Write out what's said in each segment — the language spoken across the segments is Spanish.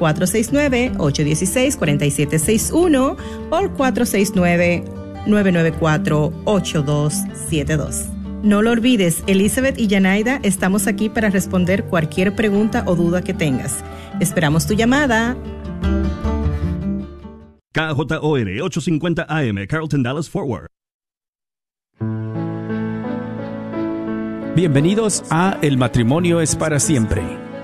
469-816-4761 o el 469-994-8272. No lo olvides, Elizabeth y Yanaida estamos aquí para responder cualquier pregunta o duda que tengas. Esperamos tu llamada. KJOR 850 AM, Carlton Dallas Forward. Bienvenidos a El matrimonio es para siempre,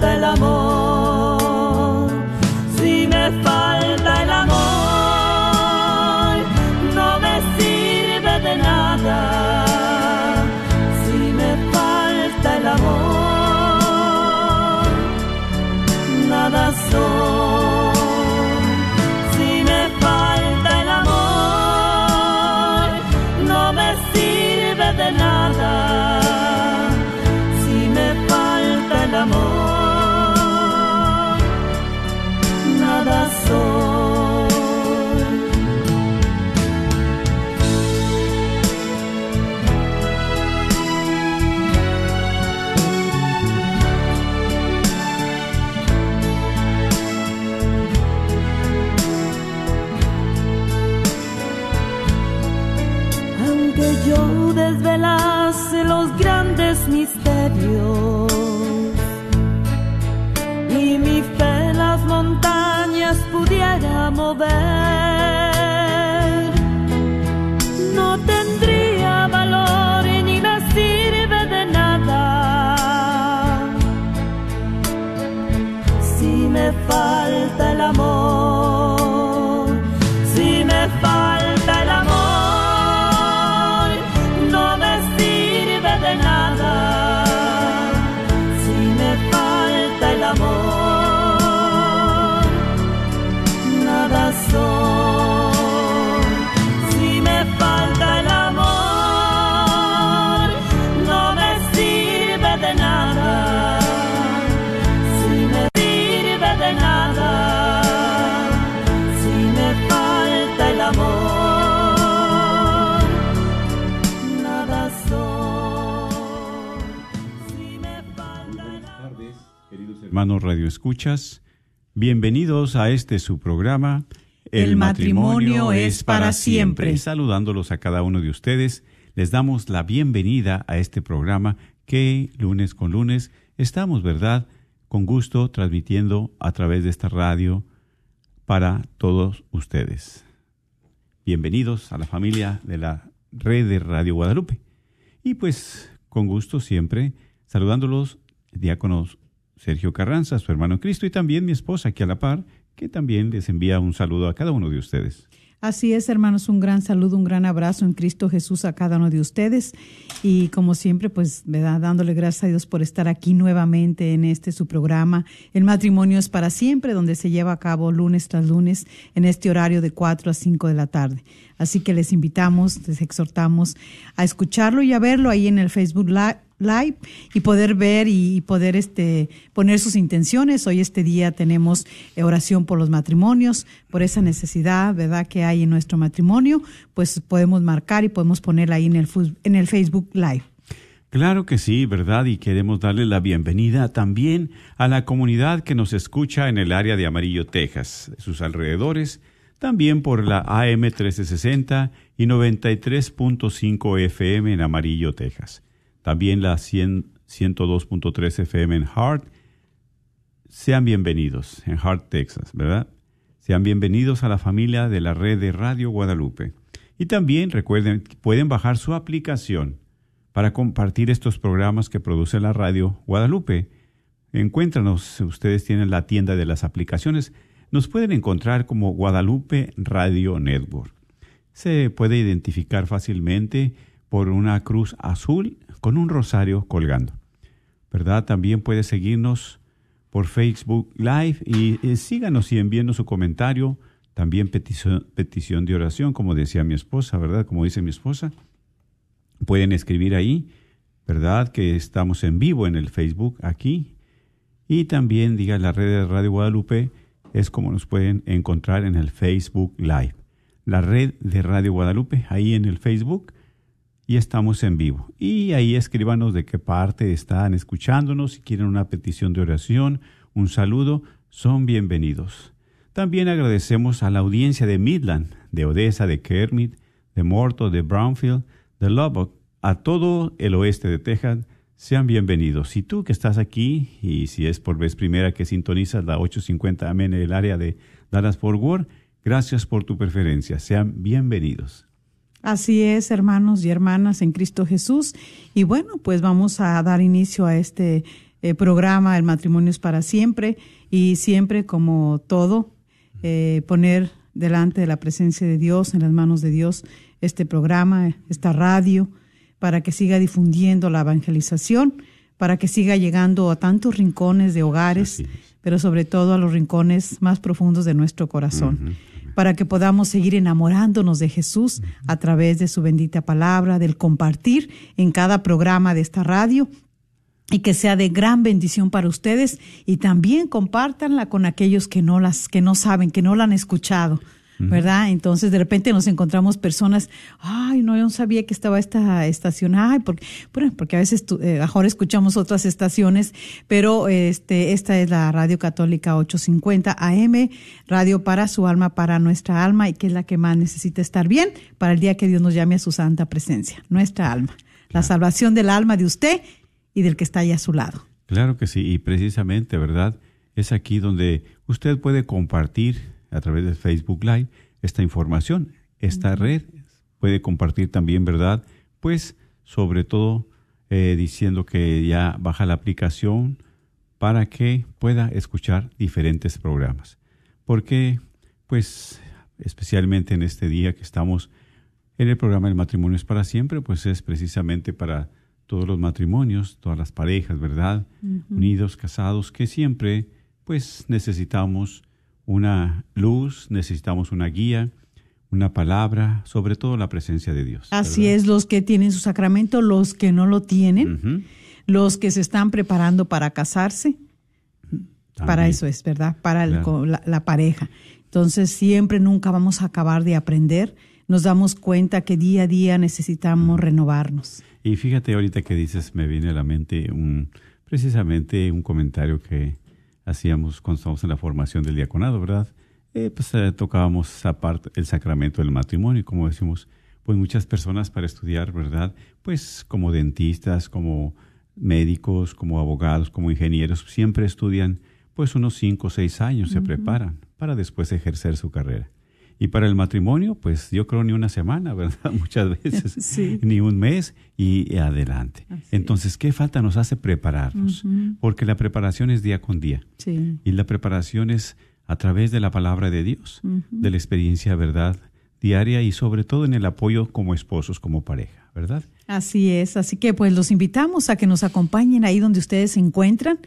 falta el amor, Escuchas, bienvenidos a este su programa. El matrimonio es para siempre. Saludándolos a cada uno de ustedes, les damos la bienvenida a este programa que lunes con lunes estamos, ¿verdad? Con gusto transmitiendo a través de esta radio para todos ustedes. Bienvenidos a la familia de la red de Radio Guadalupe. Y pues con gusto siempre saludándolos, diáconos Sergio Carranza, su hermano en Cristo, y también mi esposa aquí a la par, que también les envía un saludo a cada uno de ustedes. Así es, hermanos, un gran saludo, un gran abrazo en Cristo Jesús a cada uno de ustedes. Y como siempre, pues, dándole gracias a Dios por estar aquí nuevamente en este su programa. El matrimonio es para siempre, donde se lleva a cabo lunes tras lunes en este horario de 4 a 5 de la tarde. Así que les invitamos, les exhortamos a escucharlo y a verlo ahí en el Facebook Live live y poder ver y poder este poner sus intenciones. Hoy este día tenemos eh, oración por los matrimonios, por esa necesidad, ¿verdad?, que hay en nuestro matrimonio, pues podemos marcar y podemos ponerla ahí en el en el Facebook Live. Claro que sí, ¿verdad? Y queremos darle la bienvenida también a la comunidad que nos escucha en el área de Amarillo, Texas, sus alrededores, también por la AM 1360 y 93.5 FM en Amarillo, Texas también la 102.3 FM en Hart. Sean bienvenidos en Hart, Texas, ¿verdad? Sean bienvenidos a la familia de la red de Radio Guadalupe. Y también recuerden pueden bajar su aplicación para compartir estos programas que produce la Radio Guadalupe. Encuéntranos, ustedes tienen la tienda de las aplicaciones. Nos pueden encontrar como Guadalupe Radio Network. Se puede identificar fácilmente por una cruz azul con un rosario colgando. ¿Verdad? También puede seguirnos por Facebook Live y síganos y envíenos su comentario. También petición, petición de oración, como decía mi esposa, ¿verdad? Como dice mi esposa. Pueden escribir ahí, ¿verdad? Que estamos en vivo en el Facebook aquí. Y también diga la red de Radio Guadalupe es como nos pueden encontrar en el Facebook Live. La red de Radio Guadalupe ahí en el Facebook y estamos en vivo. Y ahí escríbanos de qué parte están escuchándonos, si quieren una petición de oración, un saludo, son bienvenidos. También agradecemos a la audiencia de Midland, de Odessa, de Kermit, de Morto, de Brownfield, de Lubbock, a todo el oeste de Texas. Sean bienvenidos. Y tú que estás aquí, y si es por vez primera que sintonizas la 850 AM en el área de Dallas Fort Worth, gracias por tu preferencia. Sean bienvenidos. Así es, hermanos y hermanas en Cristo Jesús. Y bueno, pues vamos a dar inicio a este eh, programa, El matrimonio es para siempre, y siempre como todo, eh, poner delante de la presencia de Dios, en las manos de Dios, este programa, esta radio, para que siga difundiendo la evangelización, para que siga llegando a tantos rincones de hogares, pero sobre todo a los rincones más profundos de nuestro corazón para que podamos seguir enamorándonos de Jesús a través de su bendita palabra, del compartir en cada programa de esta radio y que sea de gran bendición para ustedes y también compártanla con aquellos que no las que no saben, que no la han escuchado. ¿Verdad? Entonces de repente nos encontramos personas, ay, no, yo no sabía que estaba esta estación, ay, porque, bueno, porque a veces eh, mejor escuchamos otras estaciones, pero este, esta es la Radio Católica 850 AM, radio para su alma, para nuestra alma, y que es la que más necesita estar bien para el día que Dios nos llame a su santa presencia, nuestra alma, la salvación del alma de usted y del que está ahí a su lado. Claro que sí, y precisamente, ¿verdad? Es aquí donde usted puede compartir a través de Facebook Live esta información. Esta red puede compartir también, ¿verdad? Pues sobre todo eh, diciendo que ya baja la aplicación para que pueda escuchar diferentes programas. Porque, pues, especialmente en este día que estamos en el programa El matrimonio es para siempre, pues es precisamente para todos los matrimonios, todas las parejas, ¿verdad? Unidos, casados, que siempre, pues, necesitamos una luz, necesitamos una guía, una palabra, sobre todo la presencia de Dios. Así es, los que tienen su sacramento, los que no lo tienen, los que se están preparando para casarse, para eso es, ¿verdad? Para la, pareja. Entonces, siempre, nunca vamos a acabar de aprender. Nos damos cuenta que día a día necesitamos renovarnos. Y fíjate, ahorita que dices, me viene a la mente un, precisamente un comentario que hacíamos cuando estábamos en la formación del diaconado, ¿verdad? Eh, pues eh, tocábamos aparte el sacramento del matrimonio, como decimos, pues muchas personas para estudiar, ¿verdad? Pues como dentistas, como médicos, como abogados, como ingenieros, siempre estudian pues unos cinco o seis años, se preparan para después ejercer su carrera. Y para el matrimonio, pues yo creo ni una semana, ¿verdad? Muchas veces, ni un mes y adelante. Entonces, ¿qué falta nos hace prepararnos? Porque la preparación es día con día. Y la preparación es a través de la palabra de Dios, de la experiencia, ¿verdad? diaria y sobre todo en el apoyo como esposos, como pareja, ¿verdad? Así es, así que pues los invitamos a que nos acompañen ahí donde ustedes se encuentran,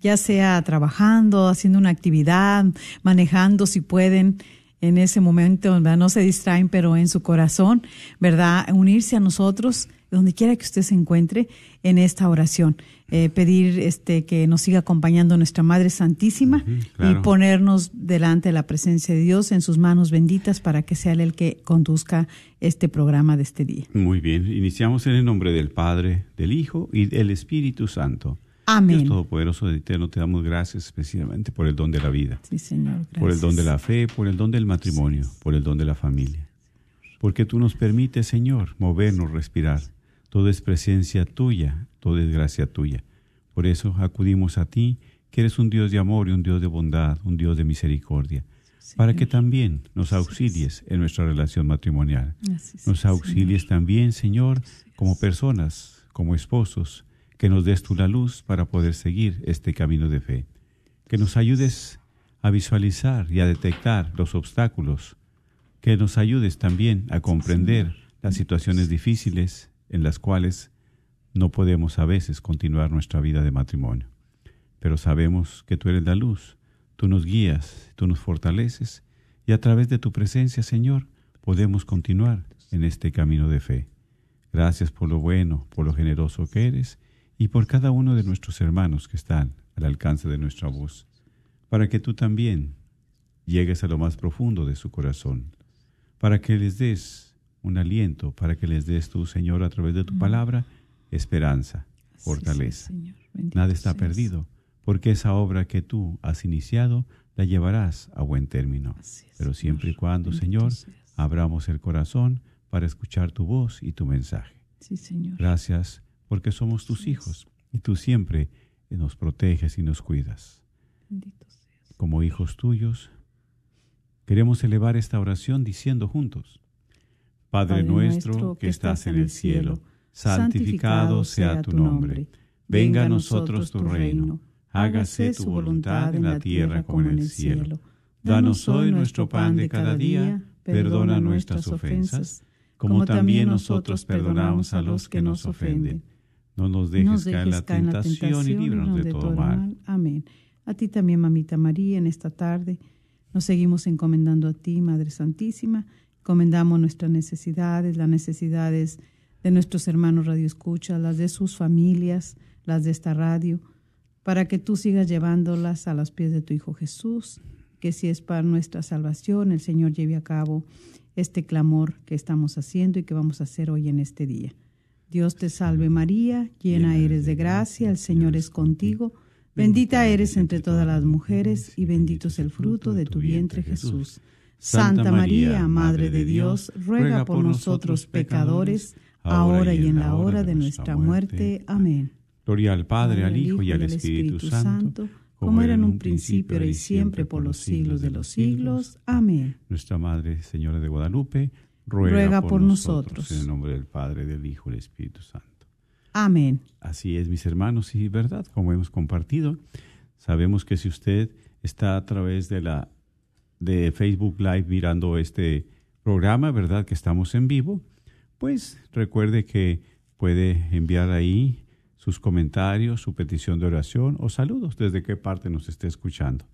ya sea trabajando, haciendo una actividad, manejando si pueden en ese momento, ¿verdad? no se distraen, pero en su corazón, ¿verdad? Unirse a nosotros, donde quiera que usted se encuentre, en esta oración. Eh, pedir este que nos siga acompañando nuestra Madre Santísima claro. y ponernos delante de la presencia de Dios en sus manos benditas para que sea Él el que conduzca este programa de este día. Muy bien, iniciamos en el nombre del Padre, del Hijo y del Espíritu Santo. Amén. Dios Todopoderoso, Eterno, te damos gracias especialmente por el don de la vida. Sí, Señor. por el don de la fe, por el don del matrimonio, por el don de la familia. Porque tú nos permites, Señor, movernos, respirar. Todo es presencia tuya, todo es gracia tuya. Por eso acudimos a ti, que eres un Dios de amor y un Dios de bondad, un Dios de misericordia, para que también nos auxilies en nuestra relación matrimonial. Nos auxilies también, Señor, como personas, como esposos, que nos des tú la luz para poder seguir este camino de fe. Que nos ayudes a visualizar y a detectar los obstáculos. Que nos ayudes también a comprender las situaciones difíciles en las cuales no podemos a veces continuar nuestra vida de matrimonio. Pero sabemos que tú eres la luz, tú nos guías, tú nos fortaleces y a través de tu presencia, Señor, podemos continuar en este camino de fe. Gracias por lo bueno, por lo generoso que eres y por cada uno de nuestros hermanos que están al alcance de nuestra voz, para que tú también llegues a lo más profundo de su corazón, para que les des un aliento, para que les des tú, Señor, a través de tu palabra, esperanza, Así fortaleza. Nada está seas. perdido, porque esa obra que tú has iniciado la llevarás a buen término. Es, Pero siempre y cuando, Bendito Señor, seas. abramos el corazón para escuchar tu voz y tu mensaje. Sí, Señor. Gracias porque somos tus hijos y tú siempre nos proteges y nos cuidas. Como hijos tuyos, queremos elevar esta oración diciendo juntos, Padre, nuestro que estás en el cielo, santificado sea tu nombre. Venga a nosotros tu reino. Hágase tu voluntad en la tierra como en el cielo. Danos hoy nuestro pan de cada día. Perdona nuestras ofensas, como también nosotros perdonamos a los que nos ofenden. No nos dejes Nos caer en la caer en la tentación y líbranos de todo el mal. Amén. A ti también, mamita María, en esta tarde nos seguimos encomendando a ti, Madre Santísima. Encomendamos nuestras necesidades, las necesidades de nuestros hermanos Radio Escucha, las de sus familias, las de esta radio, para que tú sigas llevándolas a los pies de tu Hijo Jesús, que si es para nuestra salvación, el Señor lleve a cabo este clamor que estamos haciendo y que vamos a hacer hoy en este día. Dios te salve María, llena eres de gracia, el Señor es contigo, bendita eres entre todas las mujeres y bendito es el fruto de tu vientre Jesús. Santa María, Madre de Dios, ruega por nosotros pecadores, ahora y en la hora de nuestra muerte. Amén. Gloria al Padre, al Hijo y al Espíritu Santo, como era en un principio, ahora y siempre, por los siglos de los siglos. Amén. Nuestra Madre, Señora de Guadalupe, Ruega ruega, por por nosotros. nosotros. En el nombre del Padre, del Hijo y del Espíritu Santo. Amén. Así es, mis hermanos, y verdad, como hemos compartido, sabemos que si usted está a través de la de Facebook Live mirando este programa, verdad, que estamos en vivo, pues recuerde que puede enviar ahí sus comentarios, su petición de oración o saludos desde qué parte nos esté escuchando.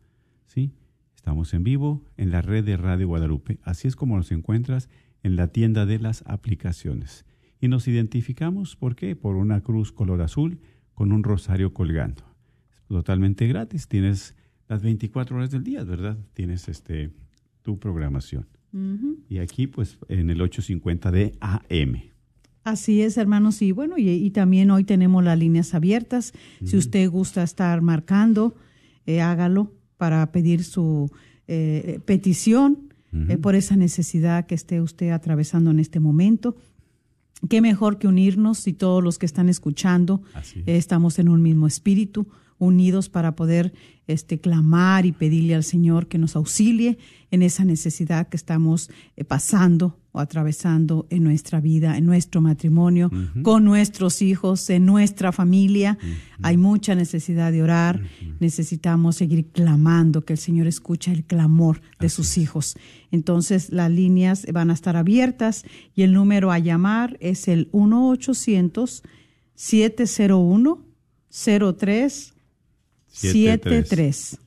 ¿Sí? Estamos en vivo en la red de Radio Guadalupe. Así es como nos encuentras en la tienda de las aplicaciones. Y nos identificamos, ¿por qué? Por una cruz color azul con un rosario colgando. Es totalmente gratis. Tienes las 24 horas del día, ¿verdad? Tienes este tu programación. Y aquí, pues, en el 850 de AM. Así es, hermanos. Y bueno, y, y también hoy tenemos las líneas abiertas. Si usted gusta estar marcando, eh, hágalo para pedir su eh, petición eh, por esa necesidad que esté usted atravesando en este momento. Qué mejor que unirnos si todos los que están escuchando es. eh, estamos en un mismo espíritu, unidos para poder este, clamar y pedirle al Señor que nos auxilie en esa necesidad que estamos eh, pasando o atravesando en nuestra vida, en nuestro matrimonio, con nuestros hijos, en nuestra familia. Hay mucha necesidad de orar. Necesitamos seguir clamando, que el Señor escucha el clamor de sus hijos. Entonces las líneas van a estar abiertas y el número a llamar es el 1-800-701-0373.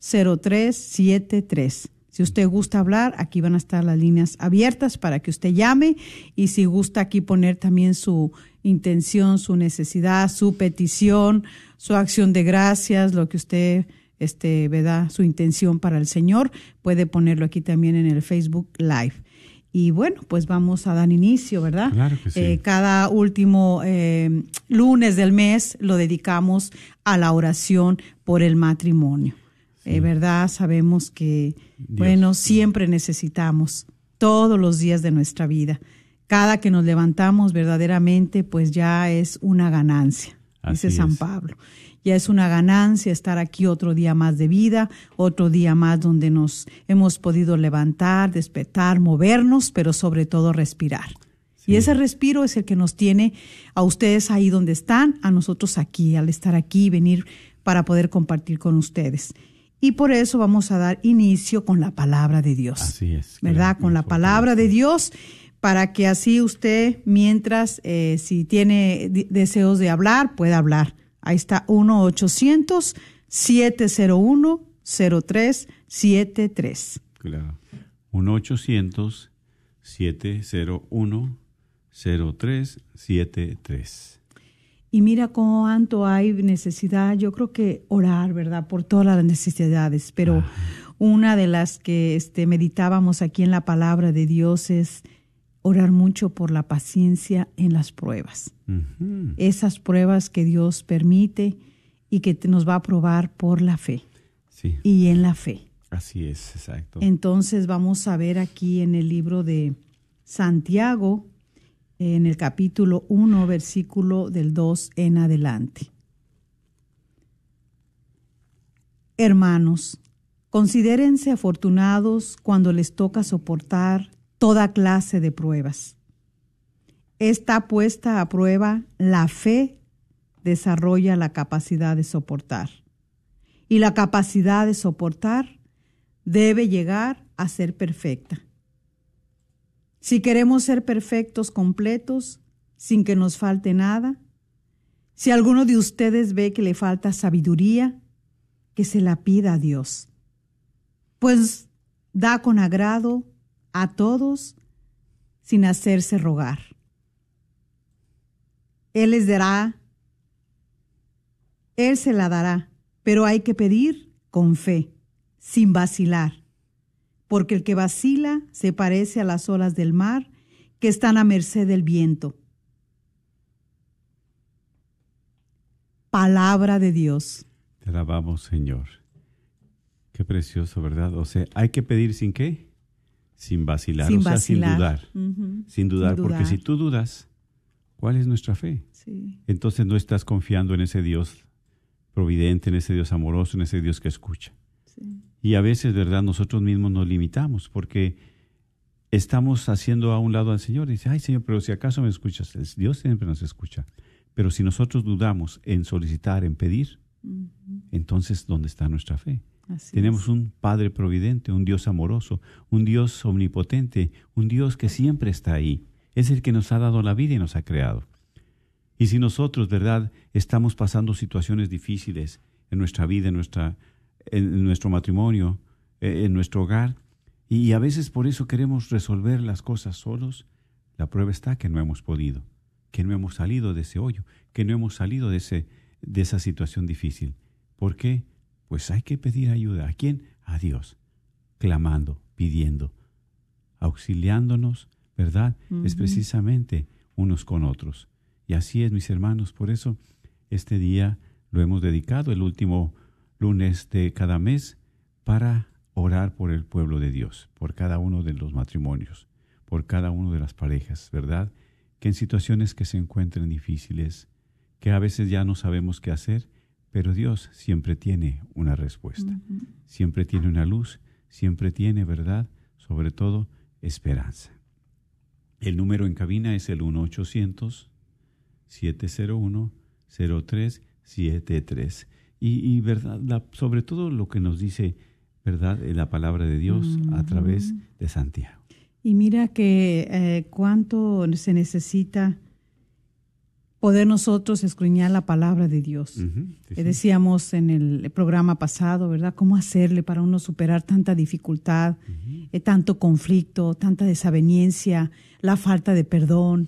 1-800-701-0373. Si usted gusta hablar, aquí van a estar las líneas abiertas para que usted llame y si gusta aquí poner también su intención, su necesidad, su petición, su acción de gracias, lo que usted este, ¿verdad? su intención para el Señor, puede ponerlo aquí también en el Facebook Live. Y bueno, pues vamos a dar inicio, ¿verdad? Claro que sí. Eh, cada último eh, lunes del mes lo dedicamos a la oración por el matrimonio. Eh, ¿Verdad? Sabemos que, bueno, siempre necesitamos todos los días de nuestra vida. Cada que nos levantamos verdaderamente, pues ya es una ganancia, dice San es. Pablo. Ya es una ganancia estar aquí otro día más de vida, otro día más donde nos hemos podido levantar, despertar, movernos, pero sobre todo respirar. Y ese respiro es el que nos tiene a ustedes ahí donde están, a nosotros aquí, al estar aquí, venir para poder compartir con ustedes. Y por eso vamos a dar inicio con la palabra de Dios. Así es. ¿Verdad? Con la palabra de Dios, para que así usted, mientras, eh, si tiene deseos de hablar, pueda hablar. Ahí está 1-800-701-0373. Claro. 1-800-701-0373. Y mira cuánto hay necesidad, yo creo que orar, ¿verdad? Por todas las necesidades, pero una de las que este, meditábamos aquí en la palabra de Dios es orar mucho por la paciencia en las pruebas. Esas pruebas que Dios permite y que nos va a probar por la fe Sí, y en la fe. así es, exacto. Entonces vamos a ver aquí en el libro de Santiago, en el capítulo 1, versículo del 2 en adelante. Hermanos, considérense afortunados cuando les toca soportar toda clase de pruebas. Está puesta a prueba la fe desarrolla la capacidad de soportar. Y la capacidad de soportar debe llegar a ser perfecta. Si queremos ser perfectos, completos, sin que nos falte nada, si alguno de ustedes ve que le falta sabiduría, que se la pida a Dios, pues da con agrado a todos sin hacerse rogar. Él les dará, Él se la dará, pero hay que pedir con fe, sin vacilar porque el que vacila se parece a las olas del mar que están a merced del viento. Palabra de Dios. Te alabamos, Señor. Qué precioso, ¿verdad? O sea, hay que pedir sin qué? Sin vacilar, Sin o sea, vacilar. sin dudar. Sin dudar, Sin porque dudar. si tú dudas, ¿cuál es nuestra fe? Sí. Entonces no estás confiando en ese Dios providente, en ese Dios amoroso, en ese Dios que escucha. Sí. Y a veces, ¿verdad? Nosotros mismos nos limitamos porque estamos haciendo a un lado al Señor. Y dice, ay Señor, pero si acaso me escuchas, Es- Dios siempre nos escucha. Pero si nosotros dudamos en solicitar, en pedir, entonces ¿dónde está nuestra fe? Así Tenemos es. un Padre providente, un Dios amoroso, un Dios omnipotente, un Dios que siempre está ahí. Es el que nos ha dado la vida y nos ha creado. Y si nosotros, ¿verdad?, estamos pasando situaciones difíciles en nuestra vida, en, nuestra, en nuestro matrimonio, eh, en nuestro hogar, y a veces por eso queremos resolver las cosas solos, la prueba está que no hemos podido, que no hemos salido de ese hoyo, que no hemos salido de, ese, de esa situación difícil. ¿Por qué? Pues hay que pedir ayuda. ¿A quién? A Dios, clamando, pidiendo, auxiliándonos, ¿verdad? Es precisamente unos con otros. Y así es, mis hermanos. Por eso este día lo hemos dedicado, el último lunes de cada mes, para orar por el pueblo de Dios, por cada uno de los matrimonios, por cada uno de las parejas, ¿verdad? Que en situaciones que se encuentren difíciles, que a veces ya no sabemos qué hacer, pero Dios siempre tiene una respuesta, siempre tiene una luz, siempre tiene, ¿verdad? Sobre todo, esperanza. El número en cabina es el 1-800-701-0373. Y, y verdad, la- sobre todo lo que nos dice, ¿verdad? En la palabra de Dios a través de Santiago. Y mira que eh, cuánto se necesita poder nosotros escudriñar la palabra de Dios. Ujú, sí, Eh, sí. Decíamos en el programa pasado, ¿verdad? ¿Cómo hacerle para uno superar tanta dificultad, eh, tanto conflicto, tanta desaveniencia, la falta de perdón,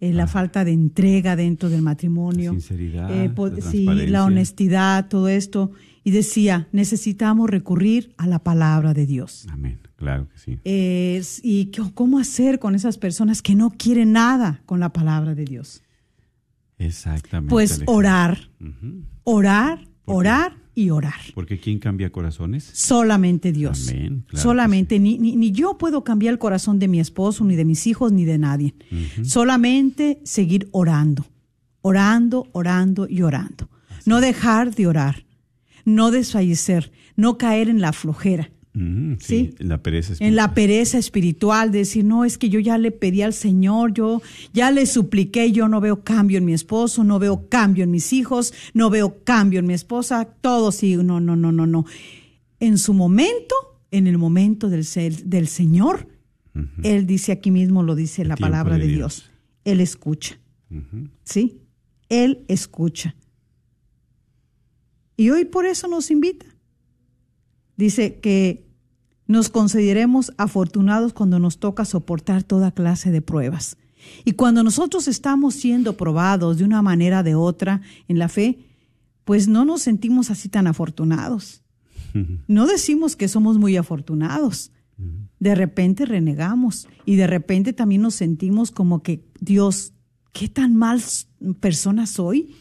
eh, la falta de entrega dentro del matrimonio? La sinceridad, Eh, la sí, la honestidad, todo esto. Y decía, necesitamos recurrir a la palabra de Dios. Amén, claro que sí. Es- y qué- cómo hacer con esas personas que no quieren nada con la palabra de Dios. Exactamente. Pues orar, orar, orar y orar. Porque ¿quién cambia corazones? Solamente Dios. Amén, claro Solamente, ni, ni, ni yo puedo cambiar el corazón de mi esposo, ni de mis hijos, ni de nadie. Solamente seguir orando, orando, orando y orando. No dejar de orar, no desfallecer, no caer en la flojera. Mm, sí, Sí. la pereza en la espiritual. pereza espiritual, de decir, no, es que yo ya le pedí al Señor, yo ya le supliqué, yo no veo cambio en mi esposo, no veo cambio en mis hijos, no veo cambio en mi esposa, todo sí, no, no, no, no, no. En su momento, en el momento del, del Señor, Él dice aquí mismo, lo dice El la palabra de de Dios. Dios, Él escucha. ¿sí? Él escucha. Y hoy por eso nos invita. Dice que nos consideremos afortunados cuando nos toca soportar toda clase de pruebas. Y cuando nosotros estamos siendo probados de una manera o de otra en la fe, pues no nos sentimos así tan afortunados. No decimos que somos muy afortunados. De repente renegamos y de repente también nos sentimos como que, Dios, ¿qué tan mal persona soy?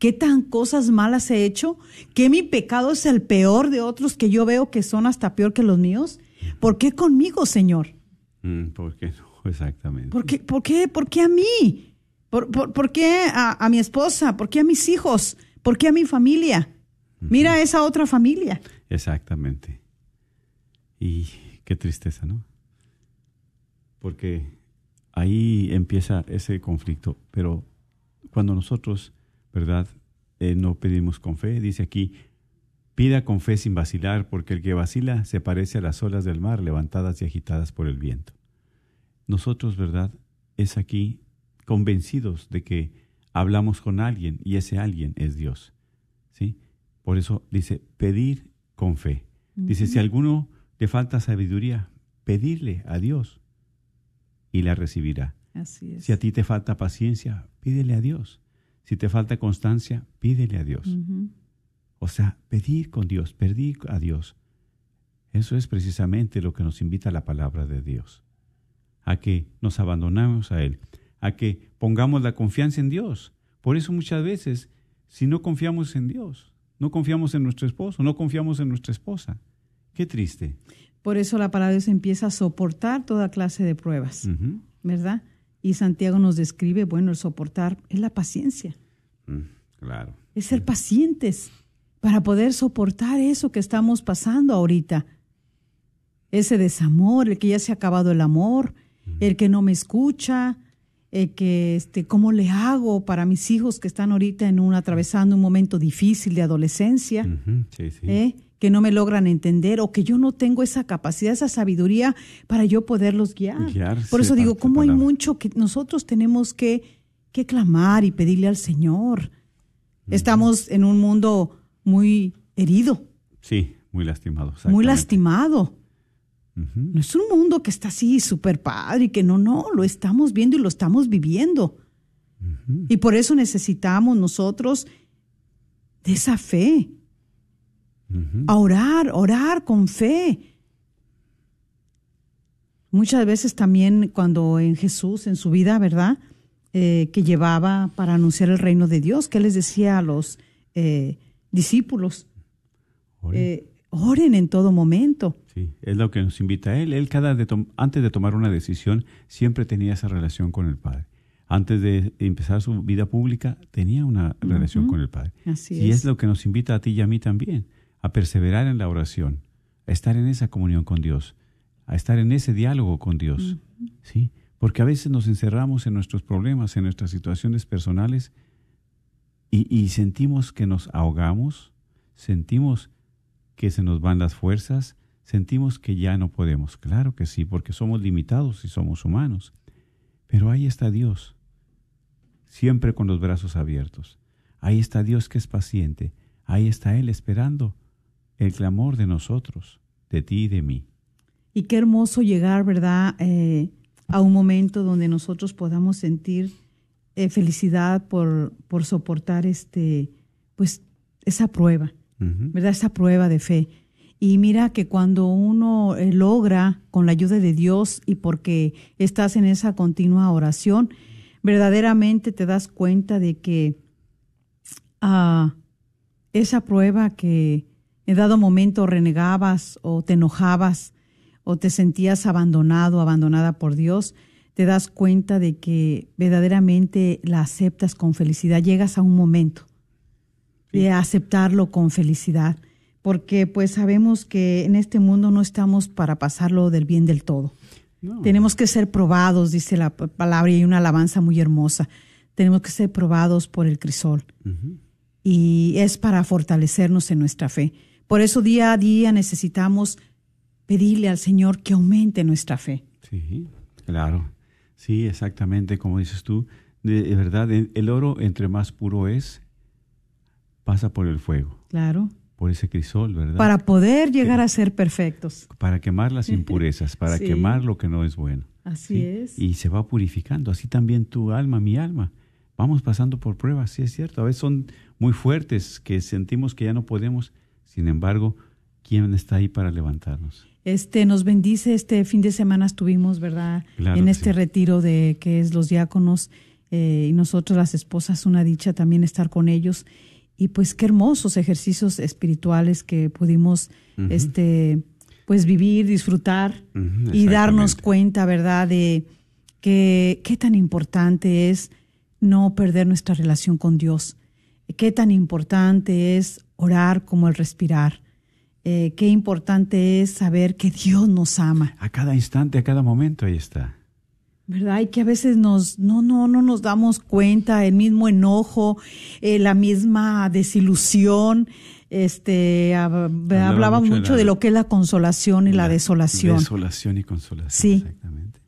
¿Qué tan cosas malas he hecho? ¿Que mi pecado es el peor de otros que yo veo que son hasta peor que los míos? ¿Por qué conmigo, Señor? Mm, ¿Por qué no? Exactamente. ¿Por qué, por qué, por qué a mí? ¿Por, por, por qué a, a mi esposa? ¿Por qué a mis hijos? ¿Por qué a mi familia? Mira esa otra familia. Exactamente. Y qué tristeza, ¿no? Porque ahí empieza ese conflicto. Pero cuando nosotros, ¿verdad? Eh, no pedimos con fe, dice aquí, pida con fe sin vacilar, porque el que vacila se parece a las olas del mar levantadas y agitadas por el viento. Nosotros, ¿verdad? Es aquí convencidos de que hablamos con alguien y ese alguien es Dios. ¿Sí? Por eso dice, pedir con fe. Dice, si a alguno le falta sabiduría, pedirle a Dios y la recibirá. Así es. Si a ti te falta paciencia, pídele a Dios. Si te falta constancia, pídele a Dios. O sea, pedir con Dios, pedir a Dios. Eso es precisamente lo que nos invita la palabra de Dios. A que nos abandonamos a Él, a que pongamos la confianza en Dios. Por eso muchas veces, si no confiamos en Dios, no confiamos en nuestro esposo, no confiamos en nuestra esposa. Qué triste. Por eso la palabra de Dios empieza a soportar toda clase de pruebas. ¿verdad? Y Santiago nos describe, bueno, el soportar es la paciencia, Mm, Claro. es ser pacientes para poder soportar eso que estamos pasando ahorita. Ese desamor, el que ya se ha acabado el amor, el que no me escucha, el que, este, ¿cómo le hago para mis hijos que están ahorita en un, atravesando un momento difícil de adolescencia? Sí, sí. ¿eh? Que no me logran entender o que yo no tengo esa capacidad, esa sabiduría para yo poderlos guiar. Por eso digo, ¿cómo hay mucho que nosotros tenemos que, que clamar y pedirle al Señor? Estamos en un mundo muy herido, Sí, muy lastimado. muy lastimado. No es un mundo que está así súper padre y que no, no, lo estamos viendo y lo estamos viviendo. Y por eso necesitamos nosotros de esa fe, A orar, orar con fe. Muchas veces también cuando en Jesús, en su vida, ¿verdad? Eh, que llevaba para anunciar el reino de Dios, que les decía a los eh, discípulos, eh, oren en todo momento. Sí, es lo que nos invita a él. Él cada de antes de tomar una decisión siempre tenía esa relación con el Padre. Antes de empezar su vida pública tenía una relación con el Padre. Así y es. es lo que nos invita a ti y a mí también, a perseverar en la oración, a estar en esa comunión con Dios, a estar en ese diálogo con Dios. ¿Sí? Porque a veces nos encerramos en nuestros problemas, en nuestras situaciones personales y, y sentimos que nos ahogamos, sentimos que se nos van las fuerzas, sentimos que ya no podemos. Claro que sí, porque somos limitados y somos humanos. Pero ahí está Dios, siempre con los brazos abiertos. Ahí está Dios que es paciente. Ahí está Él esperando el clamor de nosotros, de ti y de mí. Y qué hermoso llegar, ¿verdad?, eh, a un momento donde nosotros podamos sentir eh, felicidad por, por soportar este, pues, esa prueba, ¿verdad? Esa prueba de fe. Y mira que cuando uno eh, logra, con la ayuda de Dios y porque estás en esa continua oración, verdaderamente te das cuenta de que ah, esa prueba que en dado momento renegabas o te enojabas o te sentías abandonado, abandonada por Dios, te das cuenta de que verdaderamente la aceptas con felicidad. Llegas a un momento de aceptarlo con felicidad, porque pues sabemos que en este mundo no estamos para pasarlo del bien del todo. Tenemos que ser probados, dice la palabra, y hay una alabanza muy hermosa. Tenemos que ser probados por el crisol. Y es para fortalecernos en nuestra fe. Por eso día a día necesitamos pedirle al Señor que aumente nuestra fe. Sí, claro. Sí, exactamente, como dices tú. De, verdad, el oro entre más puro es, pasa por el fuego. Claro. Por ese crisol, ¿verdad? Para poder llegar a ser perfectos. Para quemar las impurezas, para quemar lo que no es bueno. Así es. Y se va purificando. Así también tu alma, mi alma. Vamos pasando por pruebas, sí es cierto. A veces son muy fuertes, que sentimos que ya no podemos. Sin embargo, ¿quién está ahí para levantarnos? Este nos bendice este fin de semana estuvimos, ¿verdad? en este retiro de que es los diáconos eh, y nosotros las esposas una dicha también estar con ellos y pues qué hermosos ejercicios espirituales que pudimos este pues vivir, disfrutar y darnos cuenta, ¿verdad? De que qué tan importante es no perder nuestra relación con Dios. Qué tan importante es orar como el respirar eh, qué importante es saber que Dios nos ama. A cada instante, a cada momento, ahí está. ¿Verdad? Y que a veces nos, no, no, no nos damos cuenta, el mismo enojo, eh, la misma desilusión. Este, hablaba, mucho, de, lo que es la consolación y la, desolación. Desolación y consolación. Sí. Exactamente.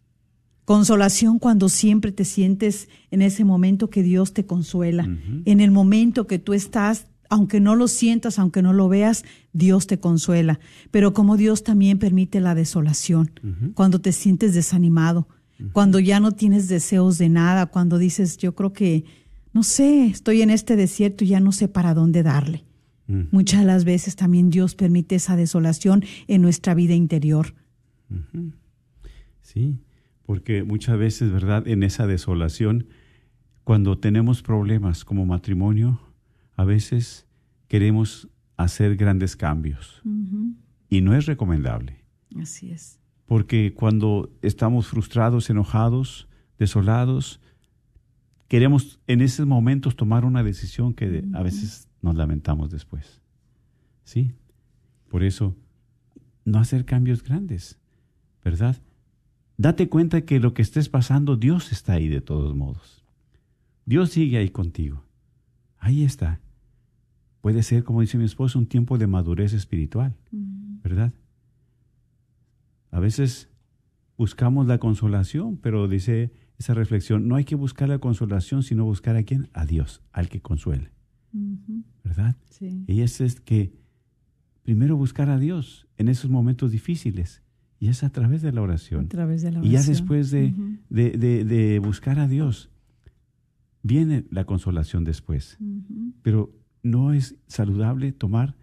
Consolación cuando siempre te sientes en ese momento que Dios te consuela, en el momento que tú estás aunque no lo sientas, aunque no lo veas, Dios te consuela. Pero como Dios también permite la desolación, cuando te sientes desanimado, cuando ya no tienes deseos de nada, cuando dices, yo creo que, no sé, estoy en este desierto y ya no sé para dónde darle. Muchas de las veces también Dios permite esa desolación en nuestra vida interior. Sí, porque muchas veces, ¿verdad? En esa desolación, cuando tenemos problemas como matrimonio, a veces queremos hacer grandes cambios y no es recomendable. Así es. Porque cuando estamos frustrados, enojados, desolados, queremos en esos momentos tomar una decisión que a veces nos lamentamos después. ¿Sí? Por eso, no hacer cambios grandes, ¿verdad? Date cuenta que lo que estés pasando, Dios está ahí de todos modos. Dios sigue ahí contigo. Ahí está. Puede ser, como dice mi esposo, un tiempo de madurez espiritual, ¿verdad? A veces buscamos la consolación, pero dice esa reflexión, no hay que buscar la consolación, sino buscar a quién? A Dios, al que consuele. ¿Verdad? Sí. Y es, es que primero buscar a Dios en esos momentos difíciles. Y es a través de la oración. A través de la oración. Y ya después de, de buscar a Dios, viene la consolación después. Pero no es saludable tomar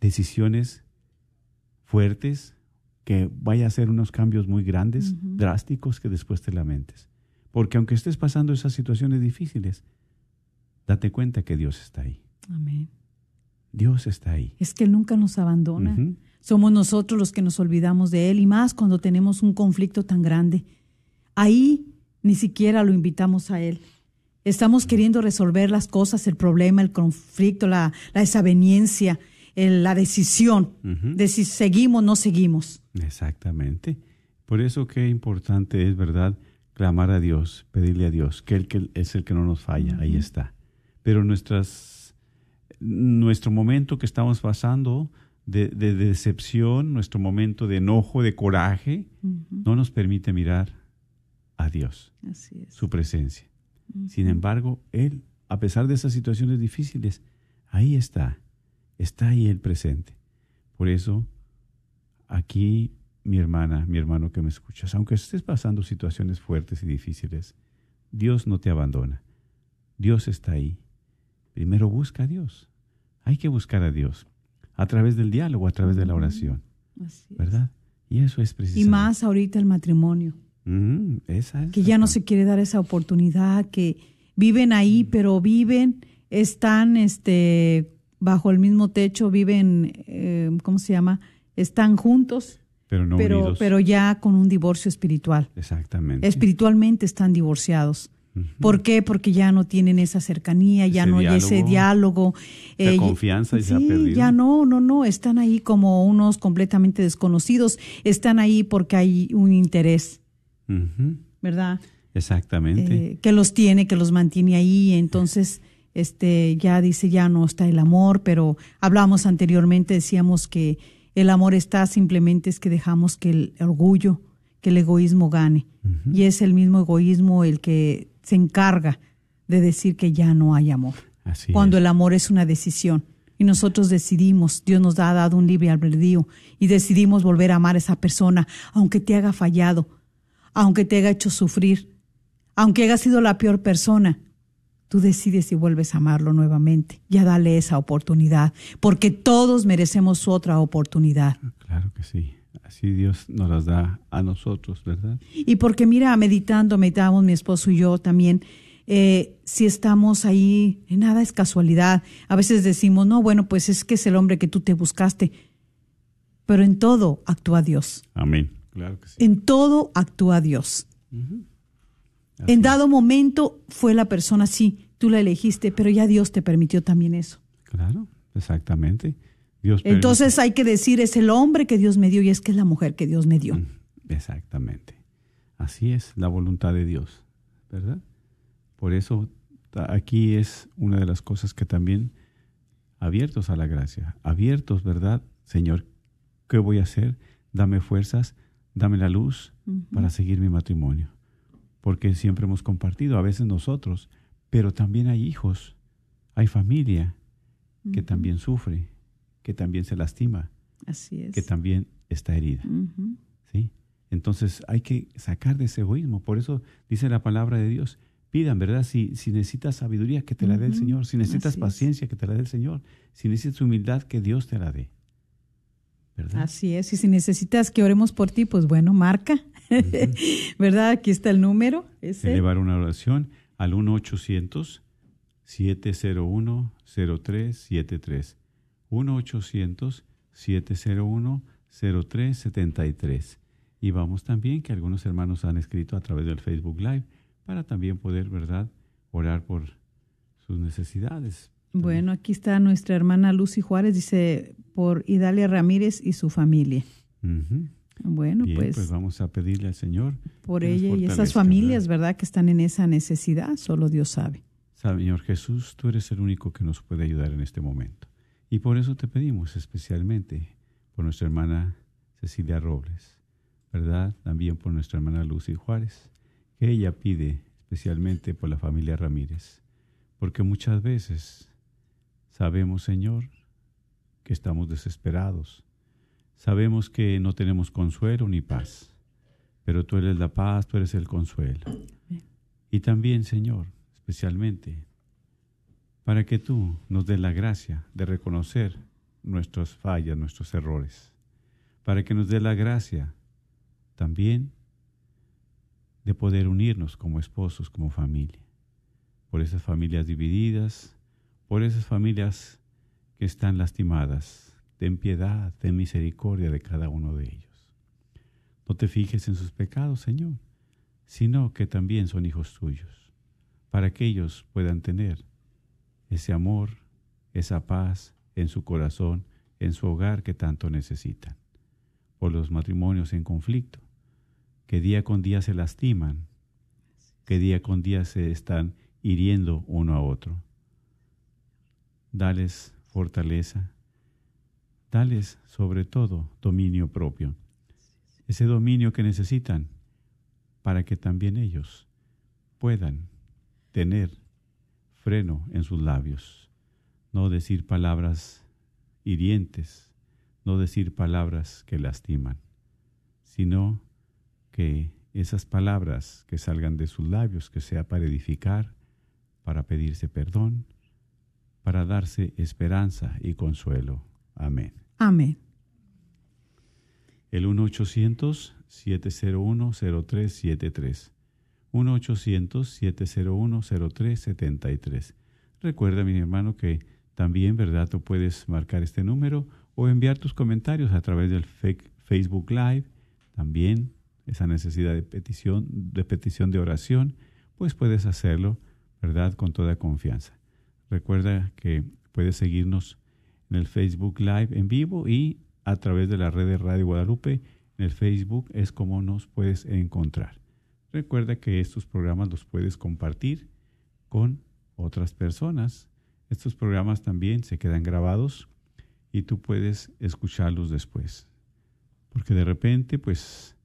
decisiones fuertes que vaya a hacer unos cambios muy grandes, drásticos, que después te lamentes. Porque aunque estés pasando esas situaciones difíciles, date cuenta que Dios está ahí. Amén. Dios está ahí. Es que Él nunca nos abandona. Somos nosotros los que nos olvidamos de Él y más cuando tenemos un conflicto tan grande. Ahí ni siquiera lo invitamos a Él. Estamos queriendo resolver las cosas, el problema, el conflicto, la, la desaveniencia. el- la decisión de si seguimos o no seguimos. Exactamente. Por eso qué importante es, ¿verdad? Clamar a Dios, pedirle a Dios, que Él que es el que no nos falla, ahí está. Pero nuestras, nuestro momento que estamos pasando de, de decepción, nuestro momento de enojo, de coraje, no nos permite mirar a Dios, Así es. su presencia. Sin embargo, Él, a pesar de esas situaciones difíciles, ahí está, está ahí el presente. Por eso, aquí, mi hermana, mi hermano que me escuchas, aunque estés pasando situaciones fuertes y difíciles, Dios no te abandona. Dios está ahí. Primero busca a Dios. Hay que buscar a Dios a través del diálogo, a través de la oración, Así. ¿verdad? Y eso es Y precisamente. más ahorita el matrimonio, Mm, esa es que ya no se quiere dar esa oportunidad, que viven ahí, pero viven, están este, bajo el mismo techo, viven, eh, ¿cómo se llama? Están juntos, Pero no pero, unidos. pero ya con un divorcio espiritual. Exactamente. Espiritualmente están divorciados. ¿Por qué? Porque ya no tienen esa cercanía, ya Ese no hay ese diálogo, esa eh, confianza y se ha perdido. Ya no, no, no, están ahí como unos completamente desconocidos, están ahí porque hay un interés, ¿verdad? Exactamente. Eh, que los tiene, que los mantiene ahí, entonces este ya dice ya no está el amor, pero hablamos anteriormente, decíamos que el amor está simplemente es que dejamos que el orgullo, que el egoísmo gane. Y es el mismo egoísmo el que se encarga de decir que ya no hay amor. Así cuando es. el amor es una decisión. Y nosotros decidimos, Dios nos ha dado un libre albedrío y decidimos volver a amar a esa persona, aunque te haga fallado, aunque te haya hecho sufrir, aunque haya sido la peor persona. Tú decides si vuelves a amarlo nuevamente. Ya dale esa oportunidad, porque todos merecemos otra oportunidad. Claro que sí. Así Dios nos las da a nosotros, ¿verdad? Y porque mira, meditando, meditamos mi esposo y yo también, eh, si estamos ahí, nada es casualidad. A veces decimos, no, bueno, pues es que es el hombre que tú te buscaste. Pero en todo actúa Dios. Amén. Claro que sí. En todo actúa Dios. En dado momento fue la persona, sí, tú la elegiste, pero ya Dios te permitió también eso. Claro, exactamente. Dios Entonces hay que decir, es el hombre que Dios me dio y es que es la mujer que Dios me dio. Exactamente. Así es la voluntad de Dios, ¿verdad? Por eso aquí es una de las cosas que también abiertos a la gracia, abiertos, ¿verdad? Señor, ¿qué voy a hacer? Dame fuerzas, dame la luz para seguir mi matrimonio. Porque siempre hemos compartido, a veces nosotros, pero también hay hijos, hay familia que también sufre, que también se lastima, Así es. que también está herida. ¿sí? Entonces hay que sacar de ese egoísmo. Por eso dice la palabra de Dios. Pidan, ¿verdad? Si, si necesitas sabiduría, que te la dé el Señor. Si necesitas así es. paciencia, que te la dé el Señor. Si necesitas humildad, que Dios te la dé. ¿Verdad? Así es, y si necesitas que oremos por ti, pues bueno, marca, ¿verdad? Aquí está el número. Ese. Elevar una oración al 1-800-701-0373. 1-800-701-0373. Y vamos también, que algunos hermanos han escrito a través del Facebook Live, para también poder, ¿verdad?, orar por sus necesidades. Bueno, aquí está nuestra hermana Lucy Juárez, dice por Idalia Ramírez y su familia. Bueno, Bien, pues, pues, vamos a pedirle al Señor. por ella y esas familias, ¿verdad? ¿verdad? Que están en esa necesidad, solo Dios sabe. Señor Jesús, tú eres el único que nos puede ayudar en este momento. Y por eso te pedimos especialmente por nuestra hermana Cecilia Robles, ¿verdad? También por nuestra hermana Lucy Juárez, que ella pide especialmente por la familia Ramírez, porque muchas veces sabemos, Señor, que estamos desesperados, sabemos que no tenemos consuelo ni paz, pero tú eres la paz, tú eres el consuelo. Y también, Señor, especialmente, para que tú nos des la gracia de reconocer nuestras fallas, nuestros errores, para que nos dé la gracia también de poder unirnos como esposos, como familia, por esas familias divididas, por esas familias que están lastimadas. Ten piedad, ten misericordia de cada uno de ellos. No te fijes en sus pecados, Señor, sino que también son hijos tuyos, para que ellos puedan tener ese amor, esa paz en su corazón en su hogar que tanto necesitan, por los matrimonios en conflicto, que día con día se lastiman, que día con día se están hiriendo uno a otro. Dales fortaleza, dales sobre todo dominio propio, ese dominio que necesitan para que también ellos puedan tener freno en sus labios, no decir palabras hirientes, no decir palabras que lastiman, sino que esas palabras que salgan de sus labios, que sea para edificar, para pedirse perdón, para darse esperanza y consuelo. Amén. Amén. El 1-800-701-0373. 1-800-701-0373. Recuerda, mi hermano, que también, ¿verdad? Tú puedes marcar este número o enviar tus comentarios a través del Facebook Live. También esa necesidad de petición, de petición de oración, pues puedes hacerlo, ¿verdad? Con toda confianza. Recuerda que puedes seguirnos en el Facebook Live en vivo y a través de la red de Radio Guadalupe. En el Facebook es como nos puedes encontrar. Recuerda que estos programas los puedes compartir con otras personas. Estos programas también se quedan grabados y tú puedes escucharlos después. Porque de repente, pues,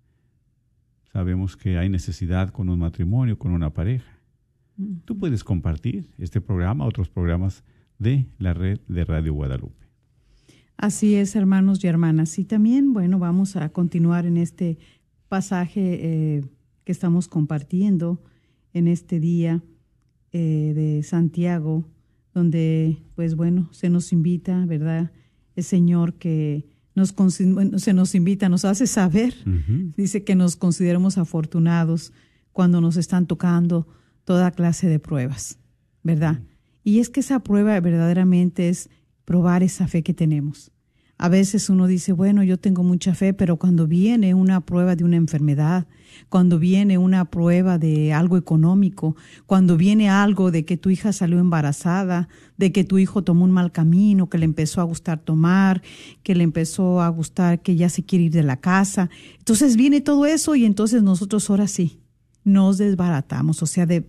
sabemos que hay necesidad con un matrimonio, con una pareja. Tú puedes compartir este programa, otros programas de la red de Radio Guadalupe. Así es, hermanos y hermanas. Y también, bueno, vamos a continuar en este pasaje eh, que estamos compartiendo en este día eh, de Santiago, donde, pues bueno, se nos invita, ¿verdad? El Señor que nos, se nos invita, nos hace saber, dice que nos consideremos afortunados cuando nos están tocando toda clase de pruebas, ¿verdad? Y es que esa prueba verdaderamente es probar esa fe que tenemos. A veces uno dice, bueno, yo tengo mucha fe, pero cuando viene una prueba de una enfermedad, cuando viene una prueba de algo económico, cuando viene algo de que tu hija salió embarazada, de que tu hijo tomó un mal camino, que le empezó a gustar tomar, que le empezó a gustar que ya se quiere ir de la casa. Entonces viene todo eso y entonces nosotros ahora sí nos desbaratamos, o sea, de,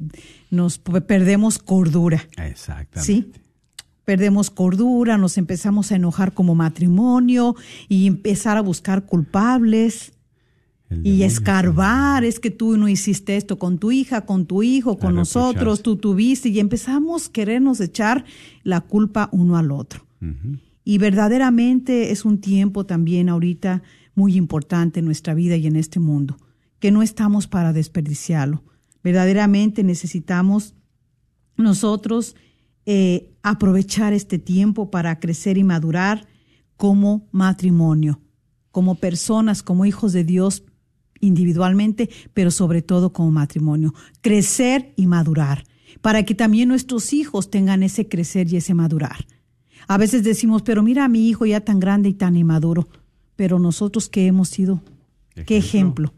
nos perdemos cordura. Exactamente. ¿Sí? perdemos cordura, nos empezamos a enojar como matrimonio y empezar a buscar culpables y escarbar, es que tú no hiciste esto con tu hija, con tu hijo, con nosotros, tú tuviste y empezamos a querernos echar la culpa uno al otro. Y verdaderamente es un tiempo también ahorita muy importante en nuestra vida y en este mundo, que no estamos para desperdiciarlo. Verdaderamente necesitamos nosotros eh, aprovechar este tiempo para crecer y madurar como matrimonio, como personas, como hijos de Dios individualmente, pero sobre todo como matrimonio. Crecer y madurar, para que también nuestros hijos tengan ese crecer y ese madurar. A veces decimos, pero mira a mi hijo ya tan grande y tan inmaduro, pero nosotros que hemos sido, qué ejemplo.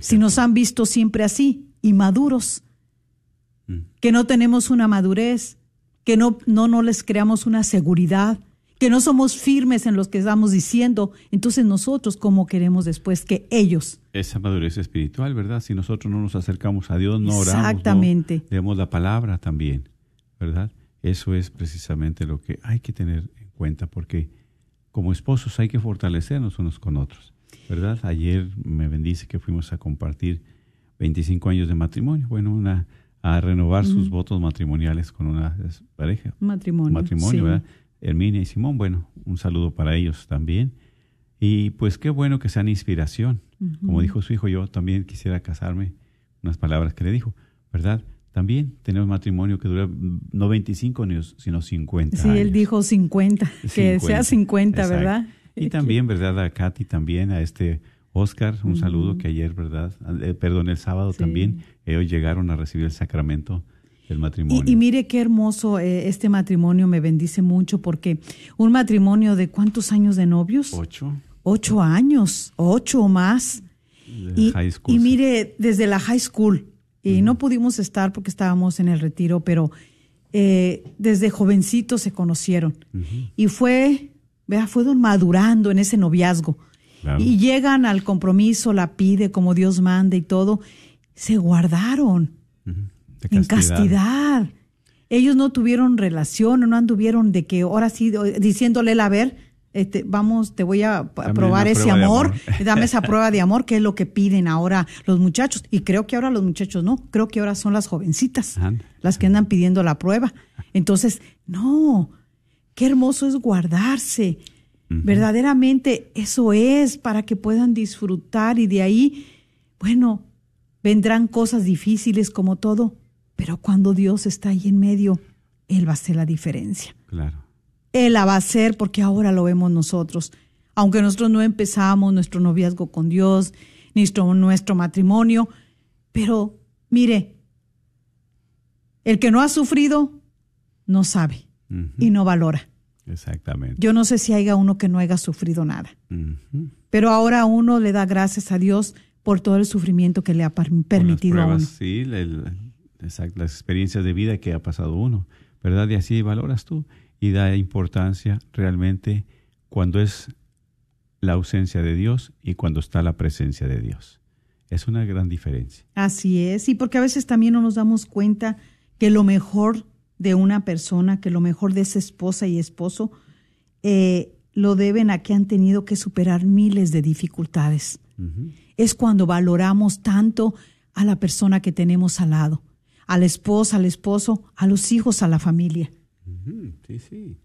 Si nos han visto siempre así, inmaduros, que no tenemos una madurez, que no, no, no les creamos una seguridad, que no somos firmes en lo que estamos diciendo, entonces nosotros cómo queremos después que ellos. Esa madurez espiritual, ¿verdad? Si nosotros no nos acercamos a Dios, no oramos, Exactamente. leemos la palabra también, ¿verdad? Eso es precisamente lo que hay que tener en cuenta, porque como esposos hay que fortalecernos unos con otros, ¿verdad? Ayer me bendice que fuimos a compartir 25 años de matrimonio, bueno, una a renovar sus votos matrimoniales con una pareja. Matrimonio. Matrimonio, ¿verdad? Herminia y Simón, bueno, un saludo para ellos también. Y pues qué bueno que sean inspiración. Como dijo su hijo, yo también quisiera casarme, unas palabras que le dijo, ¿verdad? También tenemos matrimonio que dura no 25 años, sino 50. Sí, él dijo 50, que sea 50, ¿verdad? Y también, ¿verdad? A Katy también, a este Oscar, un saludo que ayer, ¿verdad? Eh, perdón, el sábado también ellos llegaron a recibir el sacramento del matrimonio. Y, mire qué hermoso eh, este matrimonio, me bendice mucho porque un matrimonio de cuántos años de novios? Ocho. Ocho años, ocho o más. Y, y, mire, desde la high school, y no pudimos estar porque estábamos en el retiro, pero eh, desde jovencitos se conocieron y fue, vea, fueron madurando en ese noviazgo. Claro. Y llegan al compromiso, la pide como Dios manda y todo. Se guardaron en castidad. Ellos no tuvieron relación, no anduvieron de que ahora sí, diciéndole, a ver, este, vamos, te voy a Dame probar ese amor, amor. dame esa prueba de amor, que es lo que piden ahora los muchachos. Y creo que ahora los muchachos no, creo que ahora son las jovencitas las que andan pidiendo la prueba. Entonces, no, qué hermoso es guardarse. Verdaderamente eso es para que puedan disfrutar y de ahí, bueno, vendrán cosas difíciles como todo, pero cuando Dios está ahí en medio, Él va a hacer la diferencia. Claro. Él la va a hacer porque ahora lo vemos nosotros. Aunque nosotros no empezamos nuestro noviazgo con Dios, ni nuestro, nuestro matrimonio, pero mire, el que no ha sufrido no sabe Y no valora. Exactamente. Yo no sé si haya uno que no haya sufrido nada, pero ahora uno le da gracias a Dios por todo el sufrimiento que le ha permitido a uno. Sí, el- las experiencias de vida que ha pasado uno, ¿verdad? Y así valoras tú y da importancia realmente cuando es la ausencia de Dios y cuando está la presencia de Dios. Es una gran diferencia. Así es, y porque a veces también no nos damos cuenta que lo mejor de una persona, que lo mejor de esa esposa y esposo, eh, lo deben a que han tenido que superar miles de dificultades. Es cuando valoramos tanto a la persona que tenemos al lado, a la esposa, al esposo, a los hijos, a la familia. Sí, sí.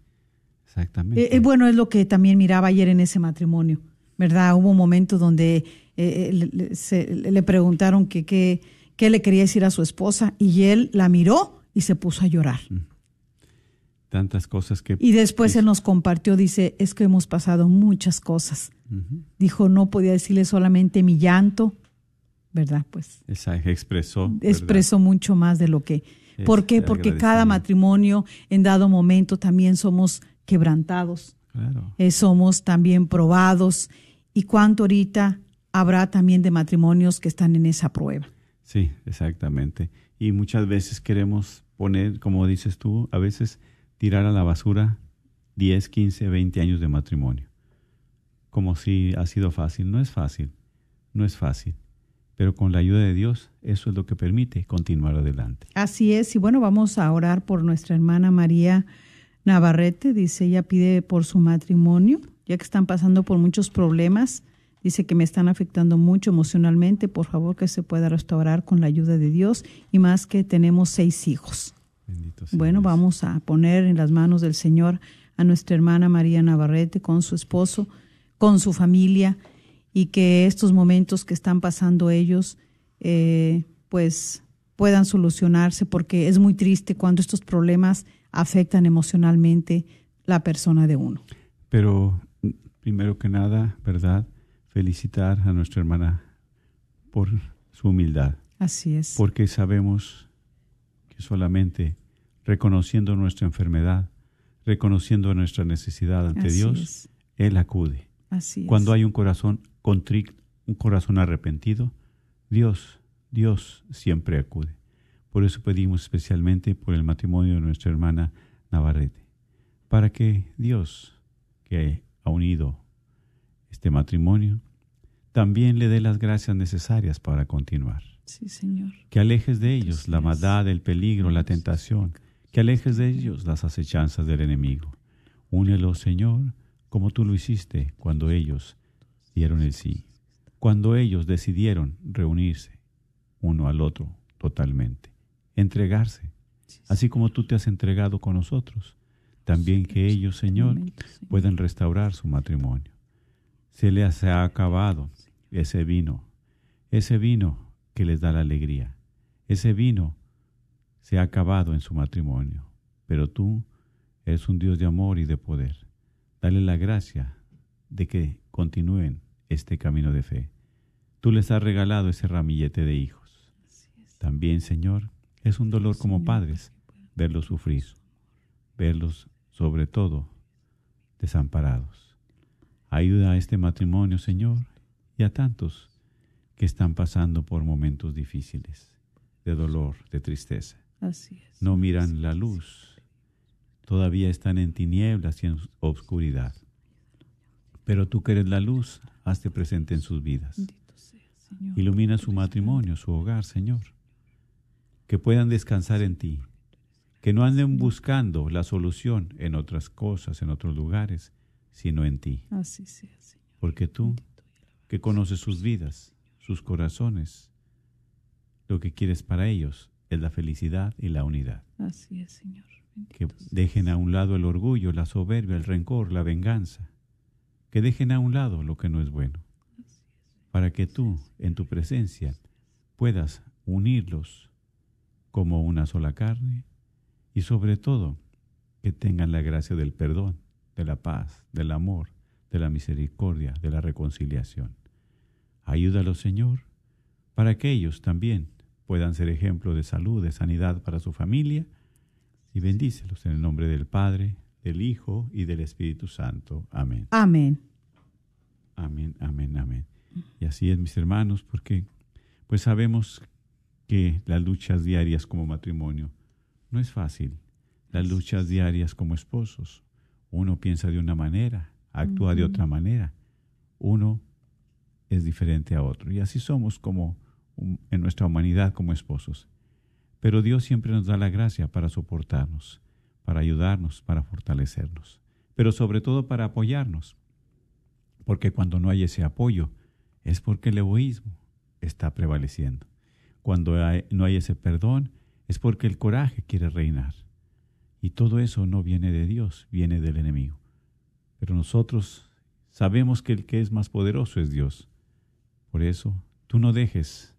Exactamente. Eh, eh, bueno, es lo que también miraba ayer en ese matrimonio, ¿verdad? Hubo un momento donde eh, eh, le, se- le preguntaron que- qué le quería decir a su esposa y él la miró y se puso a llorar. Tantas cosas que... Y después él nos compartió, dice, es que hemos pasado muchas cosas. Dijo, no podía decirle solamente mi llanto, ¿verdad? Pues Esa- expresó. ¿verdad? expresó mucho más de lo que... Es ¿Por qué? Porque cada matrimonio en dado momento también somos quebrantados. Claro. eh, somos también probados y cuánto ahorita habrá también de matrimonios que están en esa prueba. Sí, exactamente. Y muchas veces queremos poner, como dices tú, a veces tirar a la basura 10, 15, 20 años de matrimonio. Como si ha sido fácil. No es fácil, no es fácil. Pero con la ayuda de Dios, eso es lo que permite continuar adelante. Así es, y bueno, vamos a orar por nuestra hermana María Navarrete, dice, ella pide por su matrimonio, ya que están pasando por muchos problemas, dice que me están afectando mucho emocionalmente, por favor que se pueda restaurar con la ayuda de Dios, y más que tenemos seis hijos. Bendito sea Bueno, Dios. vamos a poner en las manos del Señor a nuestra hermana María Navarrete con su esposo, con su familia y que estos momentos que están pasando ellos, eh, pues puedan solucionarse porque es muy triste cuando estos problemas afectan emocionalmente la persona de uno. Pero primero que nada, ¿verdad? Felicitar a nuestra hermana por su humildad. Así es. porque sabemos que solamente reconociendo nuestra enfermedad, reconociendo nuestra necesidad ante Así Dios, es. Él acude. Así es. Cuando hay un corazón contrito, un corazón arrepentido, Dios, Dios siempre acude. Por eso pedimos especialmente por el matrimonio de nuestra hermana Navarrete, para que Dios, que ha unido este matrimonio, también le dé las gracias necesarias para continuar Sí, Señor. que alejes de ellos la maldad, el peligro, la tentación, que alejes de ellos las acechanzas del enemigo. Únelos, Señor, como tú lo hiciste cuando ellos dieron el sí, cuando ellos decidieron reunirse uno al otro totalmente, entregarse, así como tú te has entregado con nosotros. También que ellos, Señor. puedan restaurar su matrimonio. Se les ha acabado ese vino, ese vino que les da la alegría. Ese vino se ha acabado en su matrimonio, pero tú eres un Dios de amor y de poder. Dale la gracia de que continúen este camino de fe. Tú les has regalado ese ramillete de hijos. También, Señor, es un dolor como padres verlos sufrir, verlos sobre todo desamparados. Ayuda a este matrimonio, Señor, y a tantos que están pasando por momentos difíciles, de dolor, de tristeza. Así es. no miran la luz, todavía están en tinieblas y en obscuridad. Pero tú que eres la luz, hazte presente en sus vidas. Ilumina su matrimonio, su hogar, Señor. Que puedan descansar en ti. Que no anden buscando la solución en otras cosas, en otros lugares, sino en ti. Así sea, Señor. Porque tú, que conoces sus vidas, sus corazones, lo que quieres para ellos es la felicidad y la unidad. Así es, Señor. Que Bendito sea. dejen a un lado el orgullo, la soberbia, el rencor, la venganza. Que dejen a un lado lo que no es bueno. Para que tú, en tu presencia, puedas unirlos como una sola carne y sobre todo que tengan la gracia del perdón, de la paz, del amor, de la misericordia, de la reconciliación. Ayúdalos, Señor, para que ellos también puedan ser ejemplo de salud, de sanidad para su familia y bendícelos en el nombre del Padre, del Hijo y del Espíritu Santo. Amén. Amén. Amén, amén, amén. Y así es, mis hermanos, porque pues sabemos que las luchas diarias como matrimonio no es fácil. Las luchas diarias como esposos. Uno piensa de una manera, actúa de otra manera. Uno es diferente a otro. Y así somos como en nuestra humanidad como esposos. Pero Dios siempre nos da la gracia para soportarnos, para ayudarnos, para fortalecernos, pero sobre todo para apoyarnos. Porque cuando no hay ese apoyo es porque el egoísmo está prevaleciendo. Cuando hay- no hay ese perdón es porque el coraje quiere reinar. Y todo eso no viene de Dios, viene del enemigo. Pero nosotros sabemos que el que es más poderoso es Dios. Por eso, tú no dejes,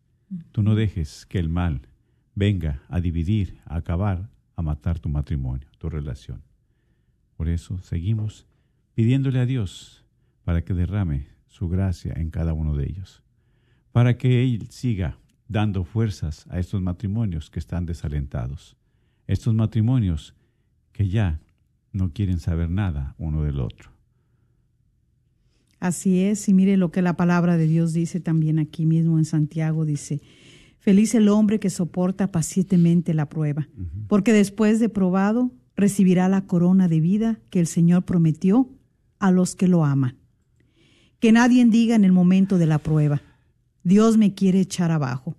tú no dejes que el mal venga a dividir, a acabar, a matar tu matrimonio, tu relación. Por eso seguimos pidiéndole a Dios para que derrame su gracia en cada uno de ellos, para que Él siga dando fuerzas a estos matrimonios que están desalentados, estos matrimonios que ya no quieren saber nada uno del otro. Así es, y mire lo que la palabra de Dios dice también aquí mismo en Santiago, dice, feliz el hombre que soporta pacientemente la prueba, porque después de probado recibirá la corona de vida que el Señor prometió a los que lo aman. Que nadie diga en el momento de la prueba, Dios me quiere echar abajo,